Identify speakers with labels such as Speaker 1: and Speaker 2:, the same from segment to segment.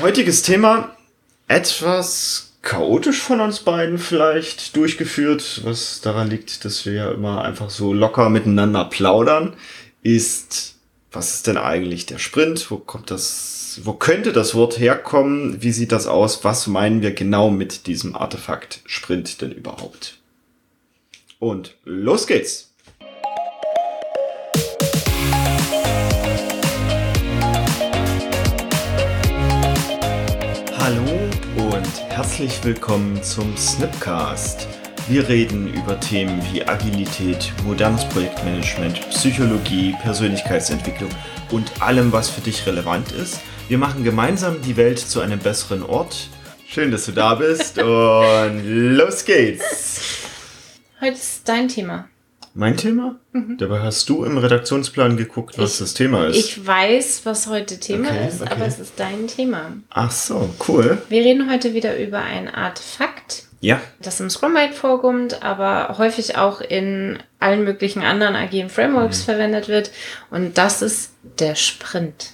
Speaker 1: Heutiges Thema etwas chaotisch von uns beiden vielleicht durchgeführt, was daran liegt, dass wir ja immer einfach so locker miteinander plaudern, ist, was ist denn eigentlich der Sprint? Wo kommt das, wo könnte das Wort herkommen? Wie sieht das aus? Was meinen wir genau mit diesem Artefakt Sprint denn überhaupt? Und los geht's! Hallo und herzlich willkommen zum Snipcast. Wir reden über Themen wie Agilität, modernes Projektmanagement, Psychologie, Persönlichkeitsentwicklung und allem, was für dich relevant ist. Wir machen gemeinsam die Welt zu einem besseren Ort. Schön, dass du da bist und los geht's.
Speaker 2: Heute ist dein Thema.
Speaker 1: Mein Thema? Mhm. Dabei hast du im Redaktionsplan geguckt, was ich, das Thema ist.
Speaker 2: Ich weiß, was heute Thema okay, ist, okay. aber es ist dein Thema.
Speaker 1: Ach so, cool.
Speaker 2: Wir reden heute wieder über ein Artefakt.
Speaker 1: Ja.
Speaker 2: Das im Scrum Guide vorkommt, aber häufig auch in allen möglichen anderen agilen Frameworks mhm. verwendet wird. Und das ist der Sprint.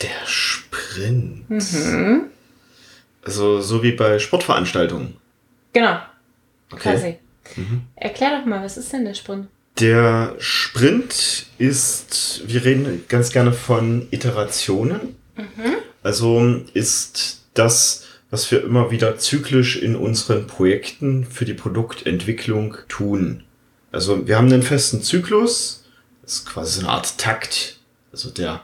Speaker 1: Der Sprint. Mhm. Also so wie bei Sportveranstaltungen.
Speaker 2: Genau. Okay. Quasi. Mhm. Erklär doch mal, was ist denn der Sprint?
Speaker 1: Der Sprint ist, wir reden ganz gerne von Iterationen. Mhm. Also ist das, was wir immer wieder zyklisch in unseren Projekten für die Produktentwicklung tun. Also wir haben einen festen Zyklus, das ist quasi so eine Art Takt. Also der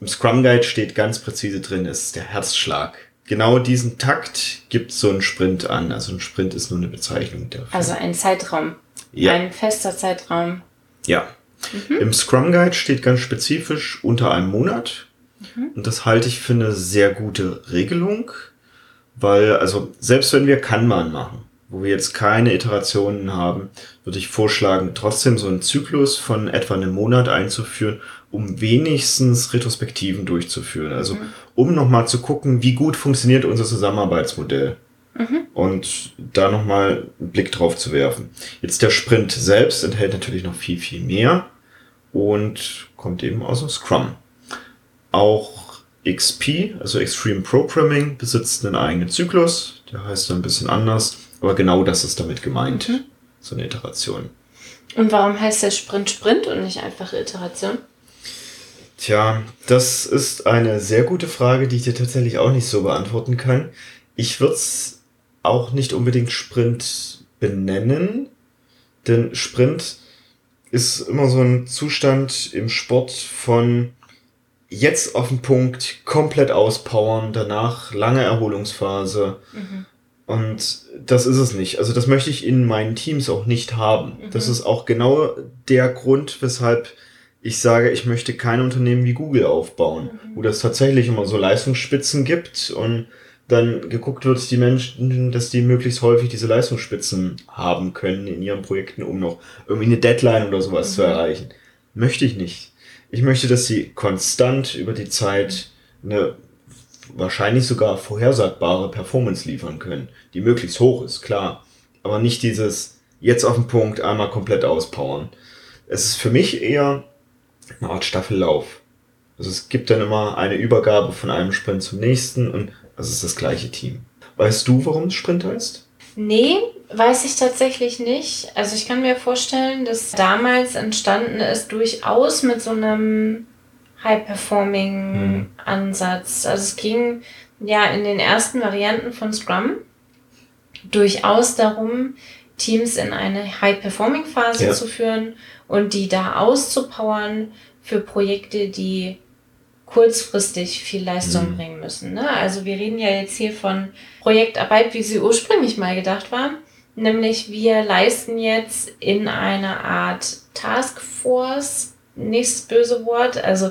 Speaker 1: im Scrum Guide steht ganz präzise drin, ist der Herzschlag genau diesen Takt gibt so ein Sprint an. Also ein Sprint ist nur eine Bezeichnung
Speaker 2: dafür. Also ein Zeitraum. Ja. Ein fester Zeitraum.
Speaker 1: Ja. Mhm. Im Scrum Guide steht ganz spezifisch unter einem Monat. Mhm. Und das halte ich für eine sehr gute Regelung, weil, also, selbst wenn wir Kanban machen, wo wir jetzt keine Iterationen haben, würde ich vorschlagen, trotzdem so einen Zyklus von etwa einem Monat einzuführen, um wenigstens Retrospektiven durchzuführen. Also mhm. um nochmal zu gucken, wie gut funktioniert unser Zusammenarbeitsmodell. Mhm. Und da nochmal einen Blick drauf zu werfen. Jetzt der Sprint selbst enthält natürlich noch viel, viel mehr und kommt eben aus dem Scrum. Auch XP, also Extreme Programming, besitzt einen eigenen Zyklus. Der heißt ein bisschen anders, aber genau das ist damit gemeint. Mhm. So eine Iteration.
Speaker 2: Und warum heißt der Sprint Sprint und nicht einfach Iteration?
Speaker 1: Tja, das ist eine sehr gute Frage, die ich dir tatsächlich auch nicht so beantworten kann. Ich würde es auch nicht unbedingt Sprint benennen, denn Sprint ist immer so ein Zustand im Sport von jetzt auf den Punkt, komplett auspowern, danach lange Erholungsphase. Mhm. Und das ist es nicht. Also das möchte ich in meinen Teams auch nicht haben. Mhm. Das ist auch genau der Grund, weshalb ich sage, ich möchte kein Unternehmen wie Google aufbauen, mhm. wo das tatsächlich immer so Leistungsspitzen gibt und dann geguckt wird, die Menschen, dass die möglichst häufig diese Leistungsspitzen haben können in ihren Projekten, um noch irgendwie eine Deadline oder sowas mhm. zu erreichen. Möchte ich nicht. Ich möchte, dass sie konstant über die Zeit eine wahrscheinlich sogar vorhersagbare Performance liefern können, die möglichst hoch ist, klar. Aber nicht dieses jetzt auf den Punkt einmal komplett auspowern. Es ist für mich eher eine Art Staffellauf. Also es gibt dann immer eine Übergabe von einem Sprint zum nächsten und es ist das gleiche Team. Weißt du, warum es Sprint heißt?
Speaker 2: Nee, weiß ich tatsächlich nicht. Also ich kann mir vorstellen, dass damals entstanden ist durchaus mit so einem High-Performing-Ansatz. Hm. Also es ging ja in den ersten Varianten von Scrum durchaus darum, Teams in eine High-Performing-Phase ja. zu führen und die da auszupowern für Projekte, die kurzfristig viel Leistung mhm. bringen müssen. Ne? Also wir reden ja jetzt hier von Projektarbeit, wie sie ursprünglich mal gedacht war. Nämlich wir leisten jetzt in einer Art Taskforce, nächstes böse Wort, also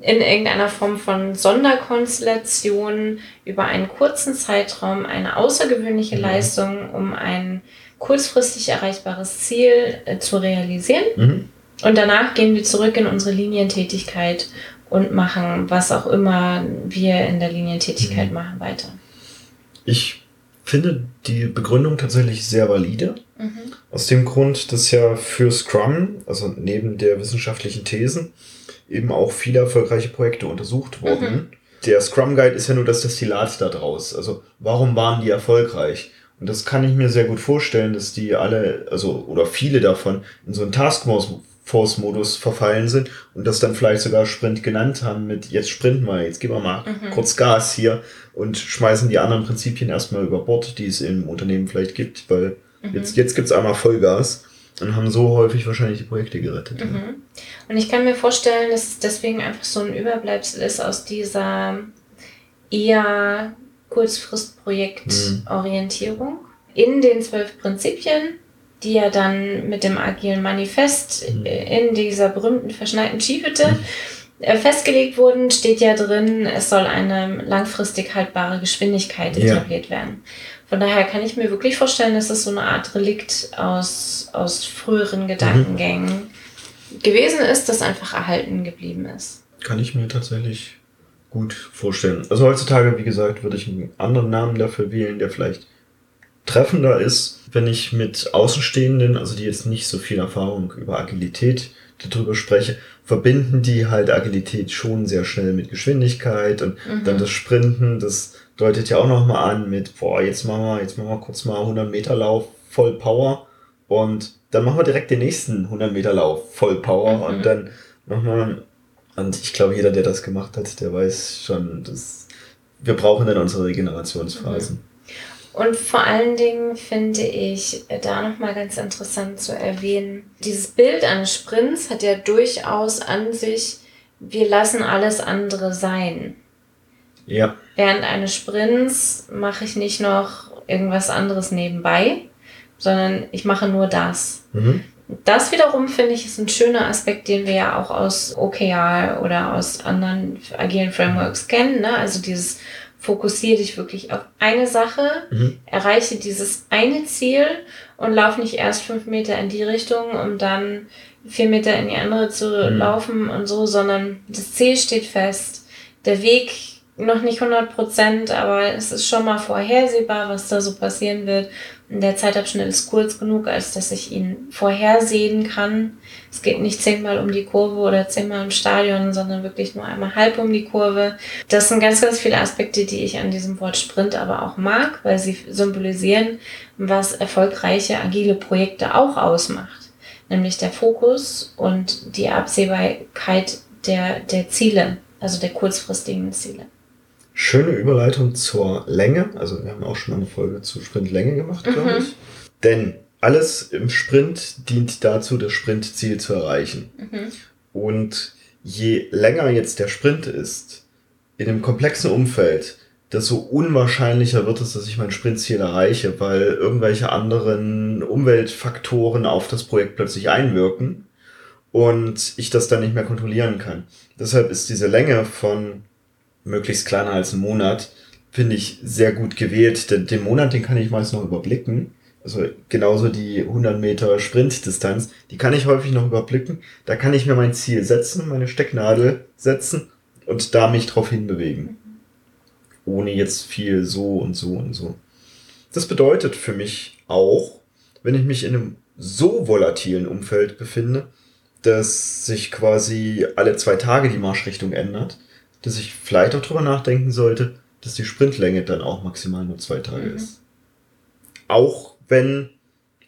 Speaker 2: in irgendeiner Form von Sonderkonstellation über einen kurzen Zeitraum eine außergewöhnliche mhm. Leistung, um ein kurzfristig erreichbares Ziel äh, zu realisieren. Mhm. Und danach gehen wir zurück in unsere Linientätigkeit und machen, was auch immer wir in der Linientätigkeit mhm. machen, weiter.
Speaker 1: Ich finde die Begründung tatsächlich sehr valide. Mhm. Aus dem Grund, dass ja für Scrum, also neben der wissenschaftlichen Thesen, eben auch viele erfolgreiche Projekte untersucht wurden. Mhm. der Scrum Guide ist ja nur das Destillat da draus. Also warum waren die erfolgreich? Und das kann ich mir sehr gut vorstellen, dass die alle, also oder viele davon in so einen Taskforce-Modus verfallen sind und das dann vielleicht sogar Sprint genannt haben mit jetzt sprinten wir, jetzt geben wir mal mhm. kurz Gas hier und schmeißen die anderen Prinzipien erstmal über Bord, die es im Unternehmen vielleicht gibt, weil mhm. jetzt, jetzt gibt's einmal Vollgas und haben so häufig wahrscheinlich die Projekte gerettet.
Speaker 2: Mhm. Ja. Und ich kann mir vorstellen, dass es deswegen einfach so ein Überbleibsel ist aus dieser eher Kurzfristprojektorientierung. Mhm. In den zwölf Prinzipien, die ja dann mit dem agilen Manifest mhm. in dieser berühmten verschneiten Skihütte. Äh, festgelegt wurden, steht ja drin, es soll eine langfristig haltbare Geschwindigkeit etabliert ja. werden. Von daher kann ich mir wirklich vorstellen, dass es so eine Art Relikt aus, aus früheren Gedankengängen mhm. gewesen ist, das einfach erhalten geblieben ist.
Speaker 1: Kann ich mir tatsächlich gut vorstellen. Also heutzutage, wie gesagt, würde ich einen anderen Namen dafür wählen, der vielleicht treffender ist, wenn ich mit Außenstehenden, also die jetzt nicht so viel Erfahrung über Agilität darüber spreche, verbinden die halt Agilität schon sehr schnell mit Geschwindigkeit und mhm. dann das Sprinten, das deutet ja auch nochmal an mit, boah, jetzt machen wir, jetzt machen wir kurz mal 100 Meter Lauf voll Power und dann machen wir direkt den nächsten 100 Meter Lauf voll Power mhm. und dann nochmal und ich glaube, jeder, der das gemacht hat, der weiß schon, dass wir brauchen dann unsere Regenerationsphasen. Mhm.
Speaker 2: Und vor allen Dingen finde ich da nochmal ganz interessant zu erwähnen, dieses Bild eines Sprints hat ja durchaus an sich, wir lassen alles andere sein. Ja. Während eines Sprints mache ich nicht noch irgendwas anderes nebenbei, sondern ich mache nur das. Mhm. Das wiederum finde ich ist ein schöner Aspekt, den wir ja auch aus OKR oder aus anderen agilen Frameworks kennen. Ne? Also dieses fokussiere dich wirklich auf eine Sache, mhm. erreiche dieses eine Ziel und lauf nicht erst fünf Meter in die Richtung, um dann vier Meter in die andere zu mhm. laufen und so, sondern das Ziel steht fest. Der Weg noch nicht 100 Prozent, aber es ist schon mal vorhersehbar, was da so passieren wird. Der Zeitabschnitt ist kurz genug, als dass ich ihn vorhersehen kann. Es geht nicht zehnmal um die Kurve oder zehnmal im Stadion, sondern wirklich nur einmal halb um die Kurve. Das sind ganz, ganz viele Aspekte, die ich an diesem Wort Sprint aber auch mag, weil sie symbolisieren, was erfolgreiche agile Projekte auch ausmacht. Nämlich der Fokus und die Absehbarkeit der, der Ziele, also der kurzfristigen Ziele.
Speaker 1: Schöne Überleitung zur Länge. Also wir haben auch schon mal eine Folge zu Sprintlänge gemacht, mhm. glaube ich. Denn alles im Sprint dient dazu, das Sprintziel zu erreichen. Mhm. Und je länger jetzt der Sprint ist, in einem komplexen Umfeld, desto unwahrscheinlicher wird es, dass ich mein Sprintziel erreiche, weil irgendwelche anderen Umweltfaktoren auf das Projekt plötzlich einwirken und ich das dann nicht mehr kontrollieren kann. Deshalb ist diese Länge von möglichst kleiner als ein Monat, finde ich sehr gut gewählt. Den, den Monat, den kann ich meist noch überblicken. Also genauso die 100 Meter Sprintdistanz, die kann ich häufig noch überblicken. Da kann ich mir mein Ziel setzen, meine Stecknadel setzen und da mich drauf hinbewegen. Ohne jetzt viel so und so und so. Das bedeutet für mich auch, wenn ich mich in einem so volatilen Umfeld befinde, dass sich quasi alle zwei Tage die Marschrichtung ändert, dass ich vielleicht auch drüber nachdenken sollte, dass die Sprintlänge dann auch maximal nur zwei Tage mhm. ist. Auch wenn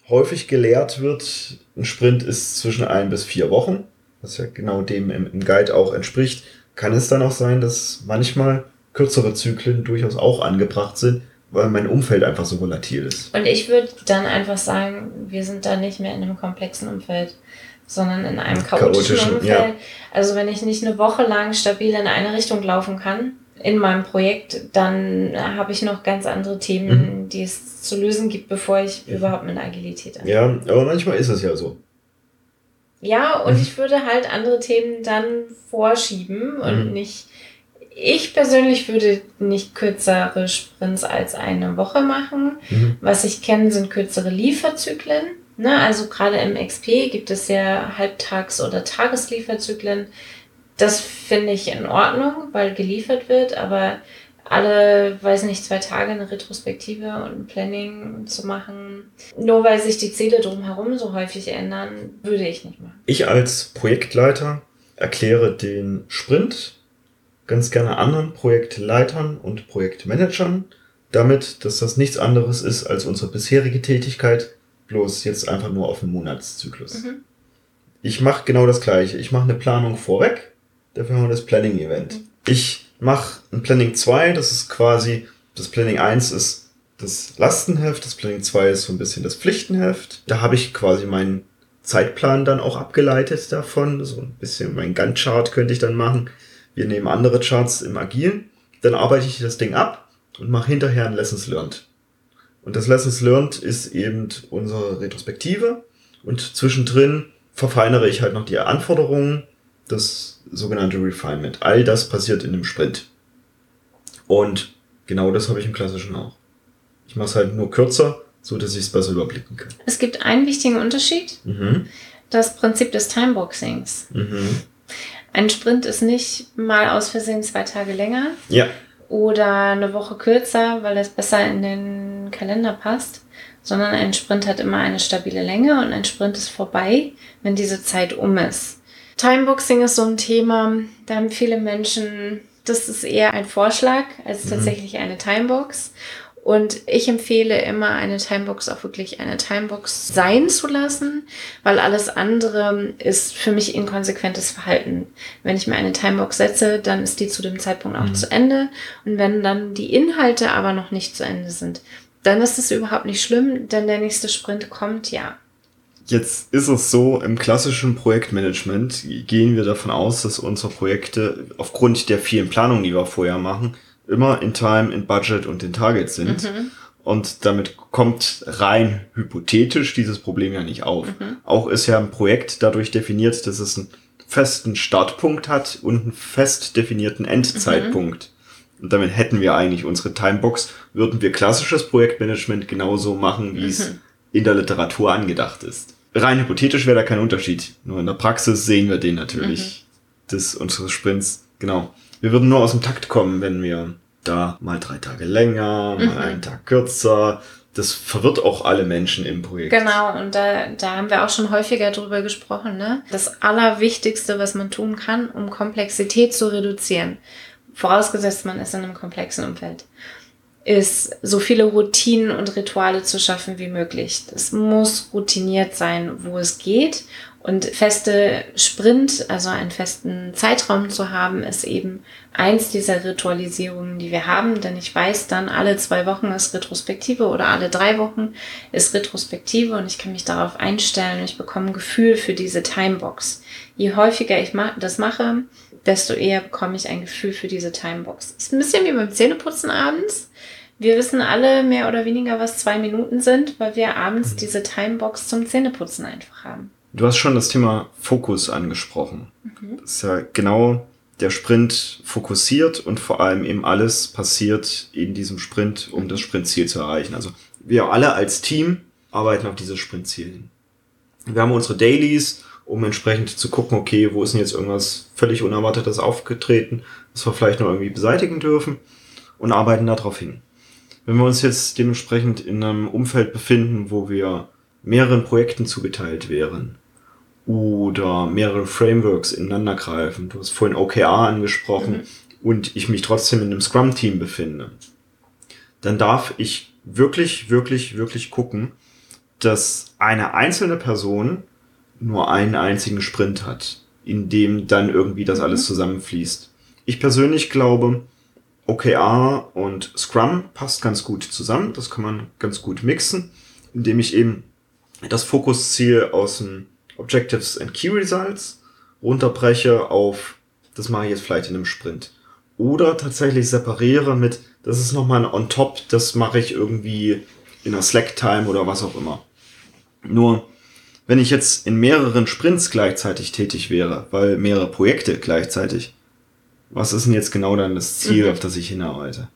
Speaker 1: häufig gelehrt wird, ein Sprint ist zwischen ein bis vier Wochen, was ja genau dem im, im Guide auch entspricht, kann es dann auch sein, dass manchmal kürzere Zyklen durchaus auch angebracht sind, weil mein Umfeld einfach so volatil ist.
Speaker 2: Und ich würde dann einfach sagen, wir sind da nicht mehr in einem komplexen Umfeld sondern in einem chaotischen, chaotischen Umfeld. Ja. Also wenn ich nicht eine Woche lang stabil in eine Richtung laufen kann in meinem Projekt, dann habe ich noch ganz andere Themen, mhm. die es zu lösen gibt, bevor ich ja. überhaupt mit Agilität
Speaker 1: anfange. Ja, aber manchmal ist es ja so.
Speaker 2: Ja, und mhm. ich würde halt andere Themen dann vorschieben und mhm. nicht. Ich persönlich würde nicht kürzere Sprints als eine Woche machen. Mhm. Was ich kenne, sind kürzere Lieferzyklen. Ne, also gerade im XP gibt es ja Halbtags- oder Tageslieferzyklen. Das finde ich in Ordnung, weil geliefert wird, aber alle, weiß nicht, zwei Tage eine Retrospektive und ein Planning zu machen, nur weil sich die Ziele drumherum so häufig ändern, würde ich nicht machen.
Speaker 1: Ich als Projektleiter erkläre den Sprint ganz gerne anderen Projektleitern und Projektmanagern damit, dass das nichts anderes ist als unsere bisherige Tätigkeit, bloß jetzt einfach nur auf einen Monatszyklus. Mhm. Ich mache genau das gleiche. Ich mache eine Planung vorweg, dafür haben wir das Planning-Event. Mhm. Ich mache ein Planning 2, das ist quasi, das Planning 1 ist das Lastenheft, das Planning 2 ist so ein bisschen das Pflichtenheft. Da habe ich quasi meinen Zeitplan dann auch abgeleitet davon. So ein bisschen mein Gantt-Chart könnte ich dann machen. Wir nehmen andere Charts im Agilen. Dann arbeite ich das Ding ab und mache hinterher ein Lessons Learned. Und das Lessons Learned ist eben unsere Retrospektive. Und zwischendrin verfeinere ich halt noch die Anforderungen, das sogenannte Refinement. All das passiert in einem Sprint. Und genau das habe ich im Klassischen auch. Ich mache es halt nur kürzer, so dass ich es besser überblicken kann.
Speaker 2: Es gibt einen wichtigen Unterschied. Mhm. Das Prinzip des Timeboxings. Mhm. Ein Sprint ist nicht mal aus Versehen zwei Tage länger. Ja. Oder eine Woche kürzer, weil es besser in den Kalender passt. Sondern ein Sprint hat immer eine stabile Länge und ein Sprint ist vorbei, wenn diese Zeit um ist. Timeboxing ist so ein Thema, da haben viele Menschen, das ist eher ein Vorschlag als mhm. tatsächlich eine Timebox. Und ich empfehle immer, eine Timebox auch wirklich eine Timebox sein zu lassen, weil alles andere ist für mich inkonsequentes Verhalten. Wenn ich mir eine Timebox setze, dann ist die zu dem Zeitpunkt auch mhm. zu Ende. Und wenn dann die Inhalte aber noch nicht zu Ende sind, dann ist es überhaupt nicht schlimm, denn der nächste Sprint kommt ja.
Speaker 1: Jetzt ist es so, im klassischen Projektmanagement gehen wir davon aus, dass unsere Projekte aufgrund der vielen Planungen, die wir vorher machen, immer in Time, in Budget und in Target sind. Mhm. Und damit kommt rein hypothetisch dieses Problem ja nicht auf. Mhm. Auch ist ja ein Projekt dadurch definiert, dass es einen festen Startpunkt hat und einen fest definierten Endzeitpunkt. Mhm. Und damit hätten wir eigentlich unsere Timebox, würden wir klassisches Projektmanagement genauso machen, wie es mhm. in der Literatur angedacht ist. Rein hypothetisch wäre da kein Unterschied. Nur in der Praxis sehen wir den natürlich. Mhm. Des unseres Sprints. Genau. Wir würden nur aus dem Takt kommen, wenn wir da mal drei Tage länger, mal mhm. einen Tag kürzer. Das verwirrt auch alle Menschen im Projekt.
Speaker 2: Genau, und da, da haben wir auch schon häufiger drüber gesprochen. Ne? Das Allerwichtigste, was man tun kann, um Komplexität zu reduzieren, vorausgesetzt man ist in einem komplexen Umfeld, ist so viele Routinen und Rituale zu schaffen wie möglich. Das muss routiniert sein, wo es geht und feste Sprint, also einen festen Zeitraum zu haben, ist eben eins dieser Ritualisierungen, die wir haben. Denn ich weiß dann, alle zwei Wochen ist Retrospektive oder alle drei Wochen ist Retrospektive und ich kann mich darauf einstellen und ich bekomme ein Gefühl für diese Timebox. Je häufiger ich das mache, desto eher bekomme ich ein Gefühl für diese Timebox. Ist ein bisschen wie beim Zähneputzen abends. Wir wissen alle mehr oder weniger, was zwei Minuten sind, weil wir abends diese Timebox zum Zähneputzen einfach haben.
Speaker 1: Du hast schon das Thema Fokus angesprochen. Mhm. Das ist ja genau der Sprint fokussiert und vor allem eben alles passiert in diesem Sprint, um das Sprintziel zu erreichen. Also wir alle als Team arbeiten auf dieses Sprintziel hin. Wir haben unsere Dailies, um entsprechend zu gucken, okay, wo ist denn jetzt irgendwas völlig Unerwartetes aufgetreten, was wir vielleicht noch irgendwie beseitigen dürfen und arbeiten darauf hin. Wenn wir uns jetzt dementsprechend in einem Umfeld befinden, wo wir mehreren Projekten zugeteilt wären, oder mehrere Frameworks ineinander greifen. Du hast vorhin OKR angesprochen mhm. und ich mich trotzdem in einem Scrum-Team befinde. Dann darf ich wirklich, wirklich, wirklich gucken, dass eine einzelne Person nur einen einzigen Sprint hat, in dem dann irgendwie das mhm. alles zusammenfließt. Ich persönlich glaube, OKR und Scrum passt ganz gut zusammen. Das kann man ganz gut mixen, indem ich eben das Fokusziel aus dem Objectives and Key Results runterbreche auf, das mache ich jetzt vielleicht in einem Sprint. Oder tatsächlich separiere mit, das ist nochmal ein on top, das mache ich irgendwie in einer Slack-Time oder was auch immer. Nur, wenn ich jetzt in mehreren Sprints gleichzeitig tätig wäre, weil mehrere Projekte gleichzeitig, was ist denn jetzt genau dann das Ziel, mhm. auf das ich hinarbeite?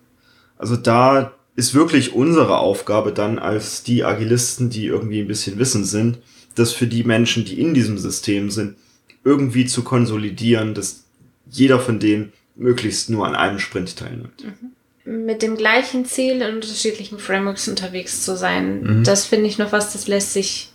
Speaker 1: Also da ist wirklich unsere Aufgabe dann als die Agilisten, die irgendwie ein bisschen wissen sind, das für die Menschen, die in diesem System sind, irgendwie zu konsolidieren, dass jeder von denen möglichst nur an einem Sprint teilnimmt.
Speaker 2: Mhm. Mit dem gleichen Ziel in unterschiedlichen Frameworks unterwegs zu sein, mhm. das finde ich noch was, das lässt sich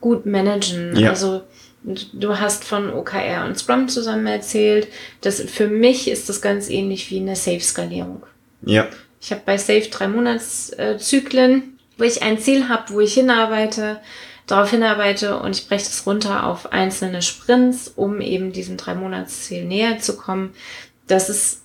Speaker 2: gut managen. Ja. Also Du hast von OKR und Scrum zusammen erzählt. Das, für mich ist das ganz ähnlich wie eine Safe-Skalierung.
Speaker 1: Ja.
Speaker 2: Ich habe bei Safe drei Monatszyklen, wo ich ein Ziel habe, wo ich hinarbeite, darauf hinarbeite und ich breche das runter auf einzelne Sprints, um eben diesem drei Monatsziel näher zu kommen. Das ist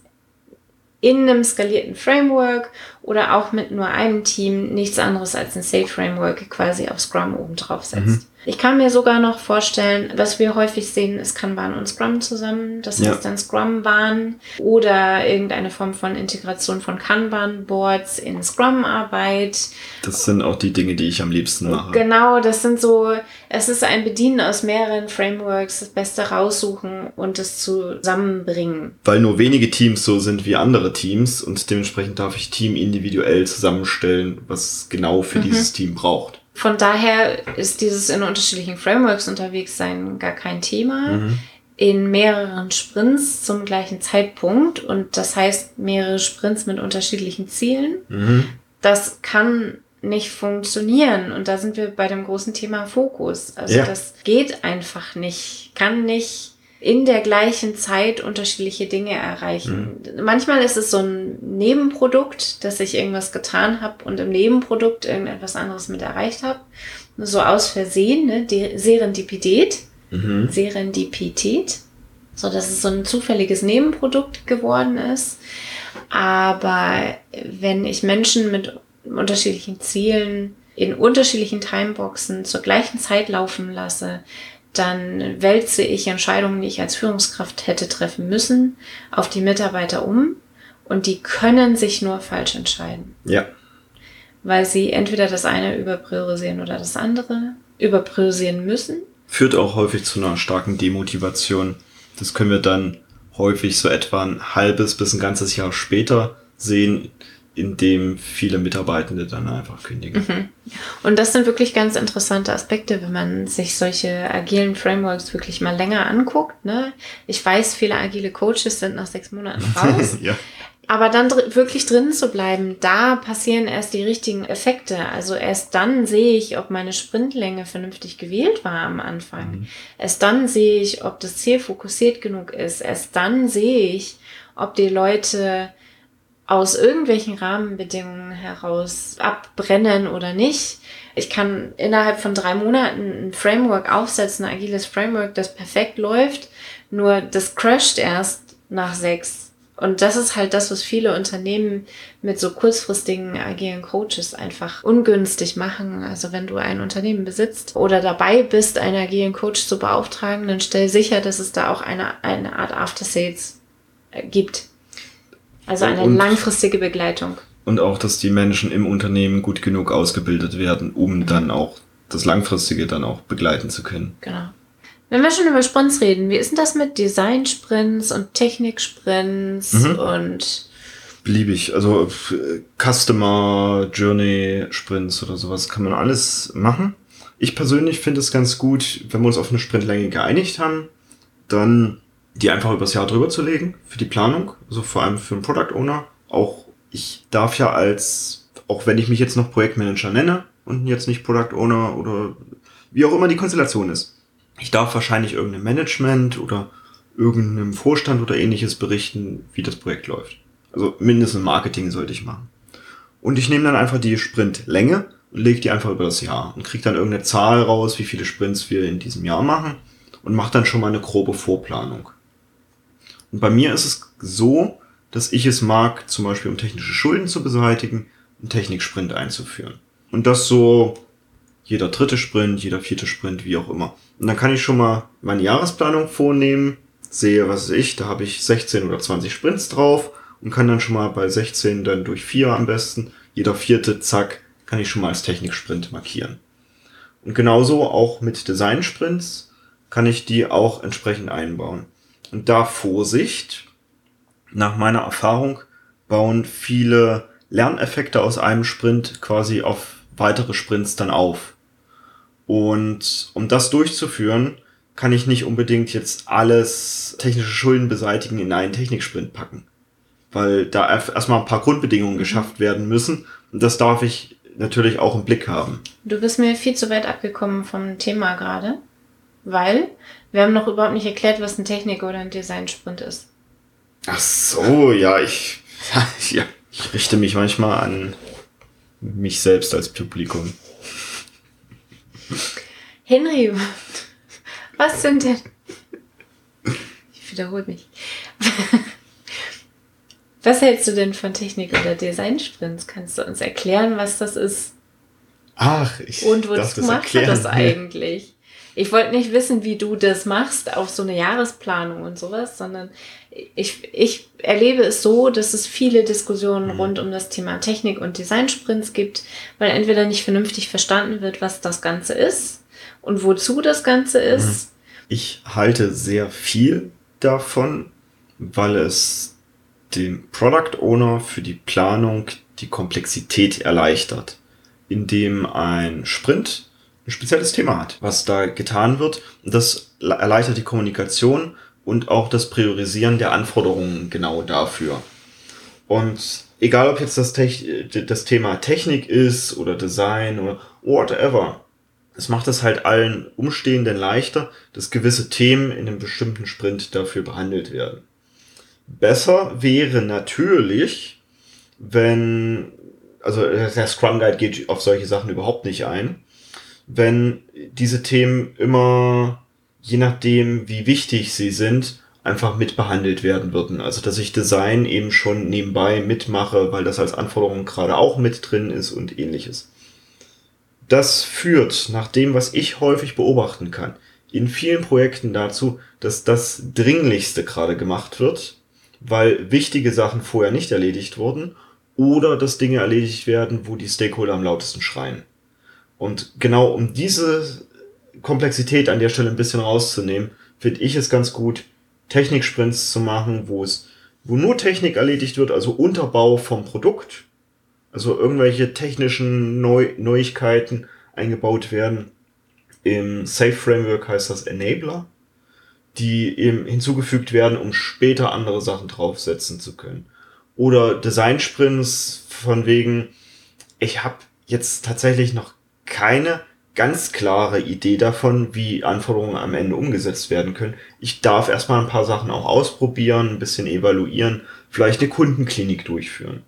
Speaker 2: in einem skalierten Framework oder auch mit nur einem Team nichts anderes als ein Safe Framework quasi auf Scrum oben drauf setzt. Mhm. Ich kann mir sogar noch vorstellen, was wir häufig sehen, ist Kanban und Scrum zusammen. Das ja. heißt dann Scrum-Bahn oder irgendeine Form von Integration von Kanban-Boards in Scrum-Arbeit.
Speaker 1: Das sind auch die Dinge, die ich am liebsten mache.
Speaker 2: Genau, das sind so, es ist ein Bedienen aus mehreren Frameworks, das Beste raussuchen und es zusammenbringen.
Speaker 1: Weil nur wenige Teams so sind wie andere Teams und dementsprechend darf ich Team individuell zusammenstellen, was genau für mhm. dieses Team braucht.
Speaker 2: Von daher ist dieses in unterschiedlichen Frameworks unterwegs sein gar kein Thema. Mhm. In mehreren Sprints zum gleichen Zeitpunkt und das heißt mehrere Sprints mit unterschiedlichen Zielen. Mhm. Das kann nicht funktionieren. Und da sind wir bei dem großen Thema Fokus. Also ja. das geht einfach nicht, kann nicht in der gleichen Zeit unterschiedliche Dinge erreichen. Mhm. Manchmal ist es so ein Nebenprodukt, dass ich irgendwas getan habe und im Nebenprodukt irgendetwas anderes mit erreicht habe. So aus Versehen, ne? Die Serendipität. Mhm. Serendipität. So, dass es so ein zufälliges Nebenprodukt geworden ist. Aber wenn ich Menschen mit unterschiedlichen Zielen in unterschiedlichen Timeboxen zur gleichen Zeit laufen lasse, dann wälze ich Entscheidungen, die ich als Führungskraft hätte treffen müssen, auf die Mitarbeiter um und die können sich nur falsch entscheiden.
Speaker 1: Ja.
Speaker 2: Weil sie entweder das eine überpriorisieren oder das andere überpriorisieren müssen.
Speaker 1: Führt auch häufig zu einer starken Demotivation. Das können wir dann häufig so etwa ein halbes bis ein ganzes Jahr später sehen, in dem viele Mitarbeitende dann einfach kündigen. Mhm.
Speaker 2: Und das sind wirklich ganz interessante Aspekte, wenn man sich solche agilen Frameworks wirklich mal länger anguckt. Ne? Ich weiß, viele agile Coaches sind nach sechs Monaten raus. ja. Aber dann dr wirklich drin zu bleiben, da passieren erst die richtigen Effekte. Also erst dann sehe ich, ob meine Sprintlänge vernünftig gewählt war am Anfang. Mhm. Erst dann sehe ich, ob das Ziel fokussiert genug ist. Erst dann sehe ich, ob die Leute aus irgendwelchen Rahmenbedingungen heraus abbrennen oder nicht. Ich kann innerhalb von drei Monaten ein Framework aufsetzen, ein agiles Framework, das perfekt läuft, nur das crasht erst nach sechs. Und das ist halt das, was viele Unternehmen mit so kurzfristigen agilen Coaches einfach ungünstig machen. Also wenn du ein Unternehmen besitzt oder dabei bist, einen agilen Coach zu beauftragen, dann stell sicher, dass es da auch eine, eine Art After Sales gibt also eine und, langfristige Begleitung.
Speaker 1: Und auch, dass die Menschen im Unternehmen gut genug ausgebildet werden, um mhm. dann auch das Langfristige dann auch begleiten zu können.
Speaker 2: Genau. Wenn wir schon über Sprints reden, wie ist denn das mit Design-Sprints und Technik-Sprints mhm. und
Speaker 1: beliebig. Also Customer Journey Sprints oder sowas kann man alles machen. Ich persönlich finde es ganz gut, wenn wir uns auf eine Sprintlänge geeinigt haben, dann die einfach übers Jahr drüber zu legen für die Planung, also vor allem für einen Product Owner. Auch ich darf ja als, auch wenn ich mich jetzt noch Projektmanager nenne und jetzt nicht Product Owner oder wie auch immer die Konstellation ist, ich darf wahrscheinlich irgendeinem Management oder irgendeinem Vorstand oder ähnliches berichten, wie das Projekt läuft. Also mindestens Marketing sollte ich machen. Und ich nehme dann einfach die Sprintlänge und lege die einfach über das Jahr und kriege dann irgendeine Zahl raus, wie viele Sprints wir in diesem Jahr machen und mache dann schon mal eine grobe Vorplanung. Und bei mir ist es so, dass ich es mag, zum Beispiel um technische Schulden zu beseitigen, einen Techniksprint einzuführen. Und das so jeder dritte Sprint, jeder vierte Sprint, wie auch immer. Und dann kann ich schon mal meine Jahresplanung vornehmen, sehe, was ich, da habe ich 16 oder 20 Sprints drauf und kann dann schon mal bei 16 dann durch vier am besten, jeder vierte, zack, kann ich schon mal als Techniksprint markieren. Und genauso auch mit Design-Sprints kann ich die auch entsprechend einbauen. Und da Vorsicht, nach meiner Erfahrung bauen viele Lerneffekte aus einem Sprint quasi auf weitere Sprints dann auf. Und um das durchzuführen, kann ich nicht unbedingt jetzt alles technische Schulden beseitigen in einen Techniksprint packen. Weil da erstmal ein paar Grundbedingungen geschafft werden müssen. Und das darf ich natürlich auch im Blick haben.
Speaker 2: Du bist mir viel zu weit abgekommen vom Thema gerade. Weil wir haben noch überhaupt nicht erklärt, was ein Technik- oder ein Design-Sprint ist.
Speaker 1: Ach so, ja, ich, ja, ich richte mich manchmal an mich selbst als Publikum.
Speaker 2: Henry, was sind denn... Ich wiederhole mich. Was hältst du denn von Technik- oder Design-Sprints? Kannst du uns erklären, was das ist?
Speaker 1: Ach, ich
Speaker 2: Und wozu macht man das eigentlich? Ich wollte nicht wissen, wie du das machst auf so eine Jahresplanung und sowas, sondern ich, ich erlebe es so, dass es viele Diskussionen mhm. rund um das Thema Technik- und Design-Sprints gibt, weil entweder nicht vernünftig verstanden wird, was das Ganze ist und wozu das Ganze ist. Mhm.
Speaker 1: Ich halte sehr viel davon, weil es dem Product Owner für die Planung die Komplexität erleichtert, indem ein Sprint ein spezielles Thema hat, was da getan wird. Das erleichtert die Kommunikation und auch das Priorisieren der Anforderungen genau dafür. Und egal ob jetzt das, das Thema Technik ist oder Design oder whatever, es macht es halt allen Umstehenden leichter, dass gewisse Themen in einem bestimmten Sprint dafür behandelt werden. Besser wäre natürlich, wenn, also der Scrum Guide geht auf solche Sachen überhaupt nicht ein, wenn diese Themen immer, je nachdem, wie wichtig sie sind, einfach mitbehandelt werden würden. Also dass ich Design eben schon nebenbei mitmache, weil das als Anforderung gerade auch mit drin ist und ähnliches. Das führt, nach dem, was ich häufig beobachten kann, in vielen Projekten dazu, dass das Dringlichste gerade gemacht wird weil wichtige Sachen vorher nicht erledigt wurden oder dass Dinge erledigt werden, wo die Stakeholder am lautesten schreien. Und genau um diese Komplexität an der Stelle ein bisschen rauszunehmen, finde ich es ganz gut, Techniksprints zu machen, wo es, wo nur Technik erledigt wird, also Unterbau vom Produkt, also irgendwelche technischen Neu Neuigkeiten eingebaut werden. Im Safe Framework heißt das Enabler die eben hinzugefügt werden, um später andere Sachen draufsetzen zu können. Oder Design-Sprints von wegen, ich habe jetzt tatsächlich noch keine ganz klare Idee davon, wie Anforderungen am Ende umgesetzt werden können. Ich darf erstmal ein paar Sachen auch ausprobieren, ein bisschen evaluieren, vielleicht eine Kundenklinik durchführen.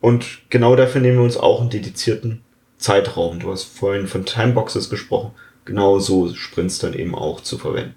Speaker 1: Und genau dafür nehmen wir uns auch einen dedizierten Zeitraum. Du hast vorhin von Timeboxes gesprochen. Genau so Sprints dann eben auch zu verwenden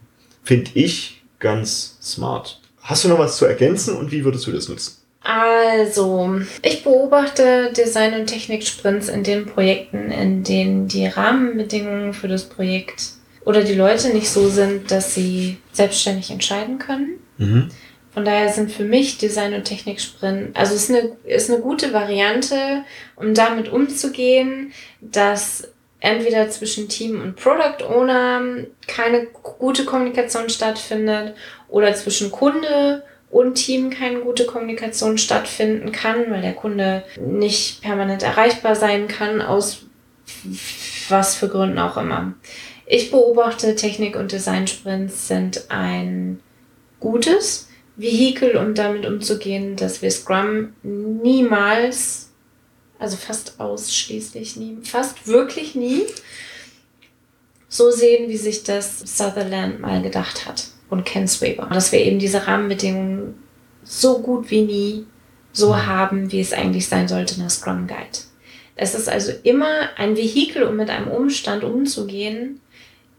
Speaker 1: finde ich ganz smart. Hast du noch was zu ergänzen und wie würdest du das nutzen?
Speaker 2: Also, ich beobachte Design- und Technik-Sprints in den Projekten, in denen die Rahmenbedingungen für das Projekt oder die Leute nicht so sind, dass sie selbstständig entscheiden können. Mhm. Von daher sind für mich Design- und Technik-Sprint, also ist eine, ist eine gute Variante, um damit umzugehen, dass entweder zwischen Team und Product Owner keine gute Kommunikation stattfindet oder zwischen Kunde und Team keine gute Kommunikation stattfinden kann, weil der Kunde nicht permanent erreichbar sein kann, aus was für Gründen auch immer. Ich beobachte, Technik- und Design-Sprints sind ein gutes Vehikel, um damit umzugehen, dass wir Scrum niemals also fast ausschließlich nie, fast wirklich nie, so sehen, wie sich das Sutherland mal gedacht hat und Ken Swaber. Dass wir eben diese Rahmenbedingungen so gut wie nie so mhm. haben, wie es eigentlich sein sollte in der Scrum Guide. Es ist also immer ein Vehikel, um mit einem Umstand umzugehen,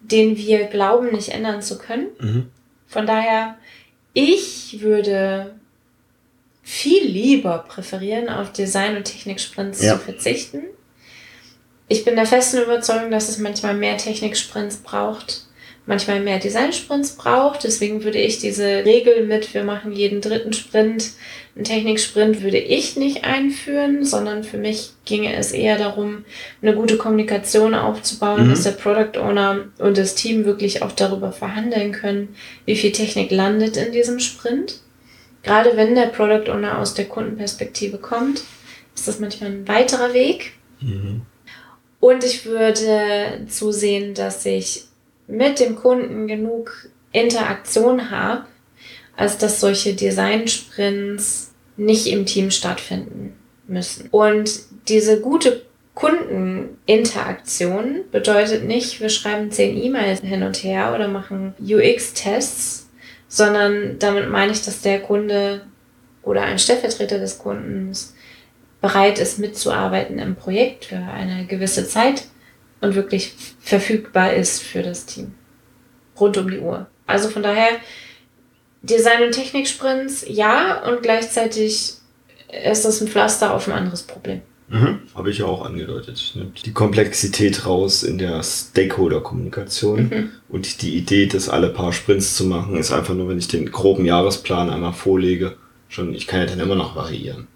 Speaker 2: den wir glauben, nicht ändern zu können. Mhm. Von daher, ich würde viel lieber präferieren, auf Design- und Techniksprints ja. zu verzichten. Ich bin der festen Überzeugung, dass es manchmal mehr Techniksprints braucht, manchmal mehr Designsprints braucht. Deswegen würde ich diese Regel mit, wir machen jeden dritten Sprint, einen Techniksprint würde ich nicht einführen, sondern für mich ginge es eher darum, eine gute Kommunikation aufzubauen, mhm. dass der Product Owner und das Team wirklich auch darüber verhandeln können, wie viel Technik landet in diesem Sprint. Gerade wenn der Product Owner aus der Kundenperspektive kommt, ist das manchmal ein weiterer Weg. Mhm. Und ich würde zusehen, dass ich mit dem Kunden genug Interaktion habe, als dass solche Design-Sprints nicht im Team stattfinden müssen. Und diese gute Kundeninteraktion bedeutet nicht, wir schreiben zehn E-Mails hin und her oder machen UX-Tests, sondern damit meine ich, dass der Kunde oder ein Stellvertreter des Kundens bereit ist, mitzuarbeiten im Projekt für eine gewisse Zeit und wirklich verfügbar ist für das Team. Rund um die Uhr. Also von daher, Design- und Technik-Sprints, ja, und gleichzeitig ist das ein Pflaster auf ein anderes Problem.
Speaker 1: Mhm, Habe ich ja auch angedeutet. Nimmt die Komplexität raus in der Stakeholder-Kommunikation. Mhm. Und die Idee, das alle paar Sprints zu machen, ist einfach nur, wenn ich den groben Jahresplan einmal vorlege, schon, ich kann ja dann immer noch variieren.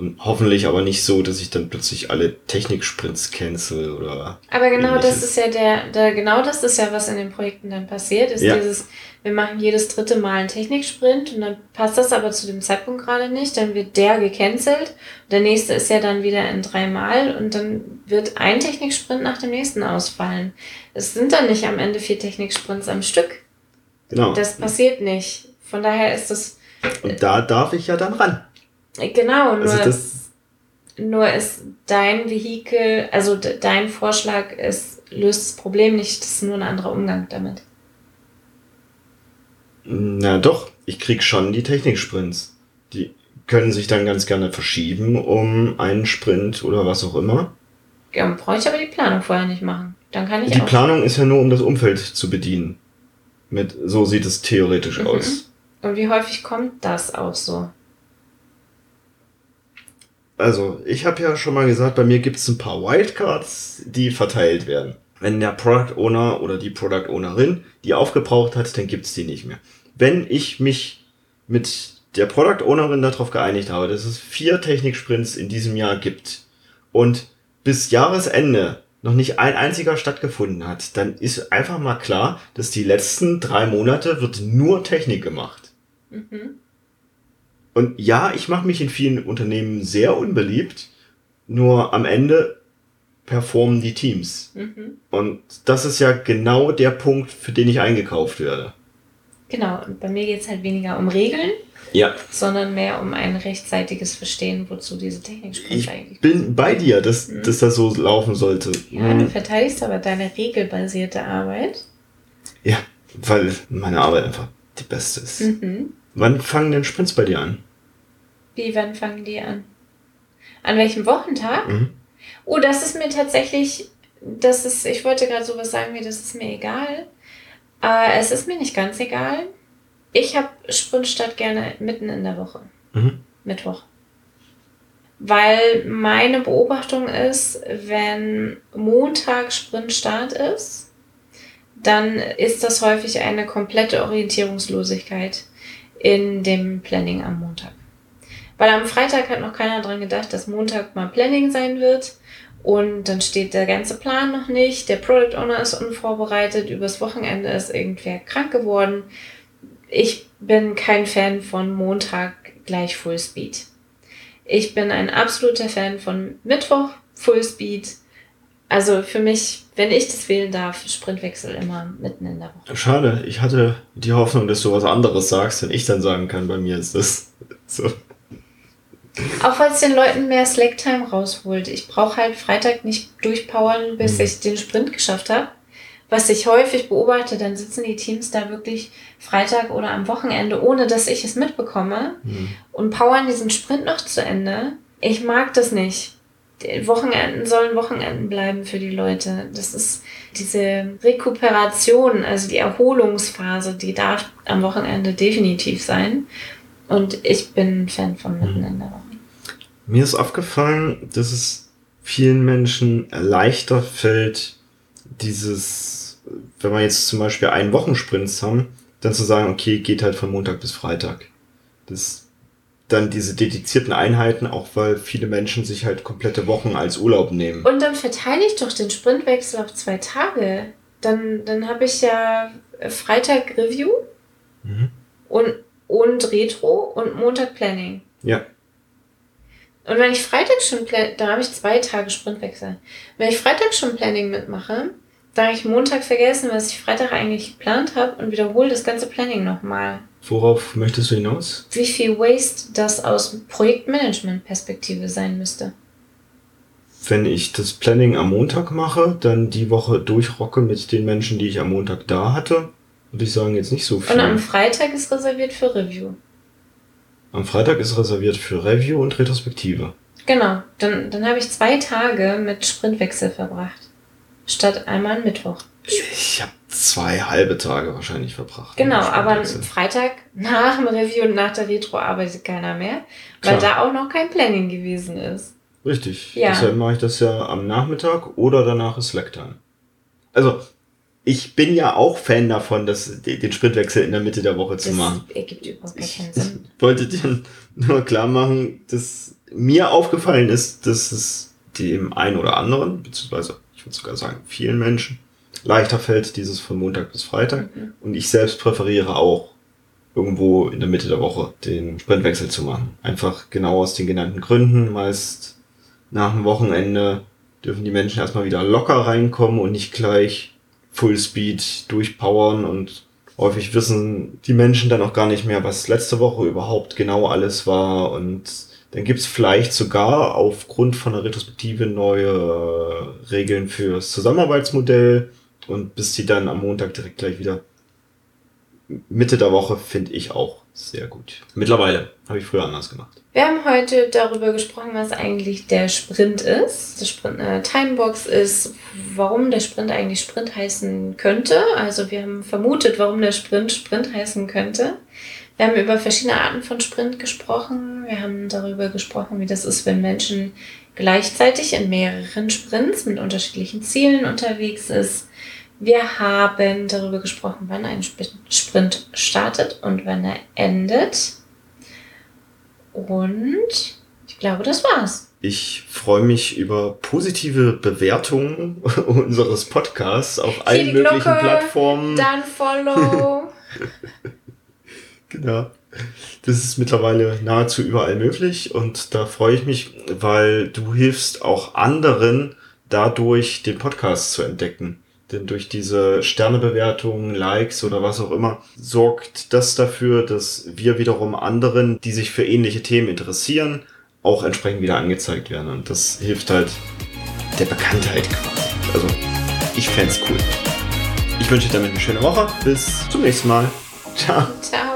Speaker 1: Und hoffentlich aber nicht so, dass ich dann plötzlich alle Techniksprints cancel oder.
Speaker 2: Aber genau ähnliches. das ist ja der, der, genau das ist ja, was in den Projekten dann passiert, ist ja. dieses, wir machen jedes dritte Mal einen Techniksprint und dann passt das aber zu dem Zeitpunkt gerade nicht, dann wird der gecancelt. Der nächste ist ja dann wieder in drei Mal und dann wird ein Techniksprint nach dem nächsten ausfallen. Es sind dann nicht am Ende vier Techniksprints am Stück. Genau. Das passiert nicht. Von daher ist das.
Speaker 1: Und da darf ich ja dann ran.
Speaker 2: Genau, nur, also nur ist dein Vehikel, also dein Vorschlag ist, löst das Problem nicht, das ist nur ein anderer Umgang damit.
Speaker 1: Na doch, ich krieg schon die Techniksprints. Die können sich dann ganz gerne verschieben um einen Sprint oder was auch immer.
Speaker 2: Ja, brauche ich aber die Planung vorher nicht machen. Dann kann ich
Speaker 1: Die Planung ist ja nur, um das Umfeld zu bedienen. Mit, so sieht es theoretisch mhm. aus.
Speaker 2: Und wie häufig kommt das auch so?
Speaker 1: Also, ich habe ja schon mal gesagt, bei mir gibt es ein paar Wildcards, die verteilt werden. Wenn der Product Owner oder die Product Ownerin die aufgebraucht hat, dann gibt's die nicht mehr. Wenn ich mich mit der Product Ownerin darauf geeinigt habe, dass es vier Techniksprints in diesem Jahr gibt und bis Jahresende noch nicht ein einziger stattgefunden hat, dann ist einfach mal klar, dass die letzten drei Monate wird nur Technik gemacht. Mhm. Und ja, ich mache mich in vielen Unternehmen sehr unbeliebt, nur am Ende performen die Teams. Mhm. Und das ist ja genau der Punkt, für den ich eingekauft werde.
Speaker 2: Genau, und bei mir geht es halt weniger um Regeln, ja. sondern mehr um ein rechtzeitiges Verstehen, wozu diese Technik
Speaker 1: ich eigentlich bin bei dir, dass, mhm. dass das so laufen sollte.
Speaker 2: Ja, mhm. du verteidigst aber deine regelbasierte Arbeit.
Speaker 1: Ja, weil meine Arbeit einfach die beste ist. Mhm. Wann fangen denn Sprints bei dir an?
Speaker 2: Wie, wann fangen die an? An welchem Wochentag? Mhm. Oh, das ist mir tatsächlich, das ist, ich wollte gerade sowas sagen wie, das ist mir egal. Äh, es ist mir nicht ganz egal. Ich habe Sprintstart gerne mitten in der Woche. Mhm. Mittwoch. Weil meine Beobachtung ist, wenn Montag Sprintstart ist, dann ist das häufig eine komplette Orientierungslosigkeit in dem Planning am Montag. Weil am Freitag hat noch keiner dran gedacht, dass Montag mal Planning sein wird. Und dann steht der ganze Plan noch nicht. Der Product Owner ist unvorbereitet. Übers Wochenende ist irgendwer krank geworden. Ich bin kein Fan von Montag gleich Full Speed. Ich bin ein absoluter Fan von Mittwoch Full Speed. Also für mich wenn ich das wählen darf, Sprintwechsel immer mitten in der Woche.
Speaker 1: Schade, ich hatte die Hoffnung, dass du was anderes sagst, wenn ich dann sagen kann, bei mir ist das so.
Speaker 2: Auch weil es den Leuten mehr Slack-Time rausholt. Ich brauche halt Freitag nicht durchpowern, bis mhm. ich den Sprint geschafft habe. Was ich häufig beobachte, dann sitzen die Teams da wirklich Freitag oder am Wochenende, ohne dass ich es mitbekomme, mhm. und powern diesen Sprint noch zu Ende. Ich mag das nicht. Wochenenden sollen Wochenenden bleiben für die Leute. Das ist diese Rekuperation, also die Erholungsphase, die darf am Wochenende definitiv sein. Und ich bin Fan von mitten in der Woche.
Speaker 1: Mir ist aufgefallen, dass es vielen Menschen leichter fällt, dieses, wenn wir jetzt zum Beispiel einen Wochensprints haben, dann zu sagen, okay, geht halt von Montag bis Freitag. Das dann diese dedizierten Einheiten, auch weil viele Menschen sich halt komplette Wochen als Urlaub nehmen.
Speaker 2: Und dann verteile ich doch den Sprintwechsel auf zwei Tage. Dann, dann habe ich ja Freitag Review mhm. und, und Retro und Montag Planning. Ja. Und wenn ich Freitag schon, da habe ich zwei Tage Sprintwechsel. Wenn ich Freitag schon Planning mitmache, da habe ich Montag vergessen, was ich Freitag eigentlich geplant habe und wiederhole das ganze Planning nochmal.
Speaker 1: Worauf möchtest du hinaus?
Speaker 2: Wie viel Waste das aus Projektmanagement-Perspektive sein müsste.
Speaker 1: wenn ich das Planning am Montag mache, dann die Woche durchrocke mit den Menschen, die ich am Montag da hatte, würde ich sagen, jetzt nicht so viel.
Speaker 2: Und am Freitag ist reserviert für Review.
Speaker 1: Am Freitag ist reserviert für Review und Retrospektive.
Speaker 2: Genau, dann, dann habe ich zwei Tage mit Sprintwechsel verbracht. Statt einmal am Mittwoch.
Speaker 1: Ich habe zwei halbe Tage wahrscheinlich verbracht.
Speaker 2: Genau, aber Freitag nach dem Review und nach der Retro arbeitet keiner mehr, weil Klar. da auch noch kein Planning gewesen ist.
Speaker 1: Richtig. Ja. Deshalb mache ich das ja am Nachmittag oder danach ist Slacktime. Also, ich bin ja auch Fan davon, das, den Sprintwechsel in der Mitte der Woche zu das machen.
Speaker 2: ergibt überhaupt keinen Sinn.
Speaker 1: Ich wollte dir nur klar machen, dass mir aufgefallen ist, dass es dem einen oder anderen, beziehungsweise ich würde sogar sagen vielen Menschen, leichter fällt, dieses von Montag bis Freitag. Mhm. Und ich selbst präferiere auch irgendwo in der Mitte der Woche den Sprintwechsel zu machen. Einfach genau aus den genannten Gründen. Meist nach dem Wochenende dürfen die Menschen erstmal wieder locker reinkommen und nicht gleich Full Speed durchpowern und häufig wissen die Menschen dann auch gar nicht mehr, was letzte Woche überhaupt genau alles war und dann gibt's vielleicht sogar aufgrund von der Retrospektive neue Regeln fürs Zusammenarbeitsmodell und bis die dann am Montag direkt gleich wieder Mitte der Woche finde ich auch sehr gut. Mittlerweile habe ich früher anders gemacht.
Speaker 2: Wir haben heute darüber gesprochen, was eigentlich der Sprint ist. Der Sprint eine Timebox ist, warum der Sprint eigentlich Sprint heißen könnte. Also wir haben vermutet, warum der Sprint Sprint heißen könnte. Wir haben über verschiedene Arten von Sprint gesprochen. Wir haben darüber gesprochen, wie das ist, wenn Menschen gleichzeitig in mehreren Sprints mit unterschiedlichen Zielen unterwegs ist. Wir haben darüber gesprochen, wann ein Sprint startet und wann er endet. Und ich glaube, das war's.
Speaker 1: Ich freue mich über positive Bewertungen unseres Podcasts auf allen möglichen Glocke, Plattformen.
Speaker 2: Dann Follow.
Speaker 1: genau. Das ist mittlerweile nahezu überall möglich und da freue ich mich, weil du hilfst auch anderen dadurch den Podcast zu entdecken. Denn durch diese Sternebewertungen, Likes oder was auch immer, sorgt das dafür, dass wir wiederum anderen, die sich für ähnliche Themen interessieren, auch entsprechend wieder angezeigt werden. Und das hilft halt der Bekanntheit quasi. Also, ich fände cool. Ich wünsche damit eine schöne Woche. Bis zum nächsten Mal. Ciao. Ciao.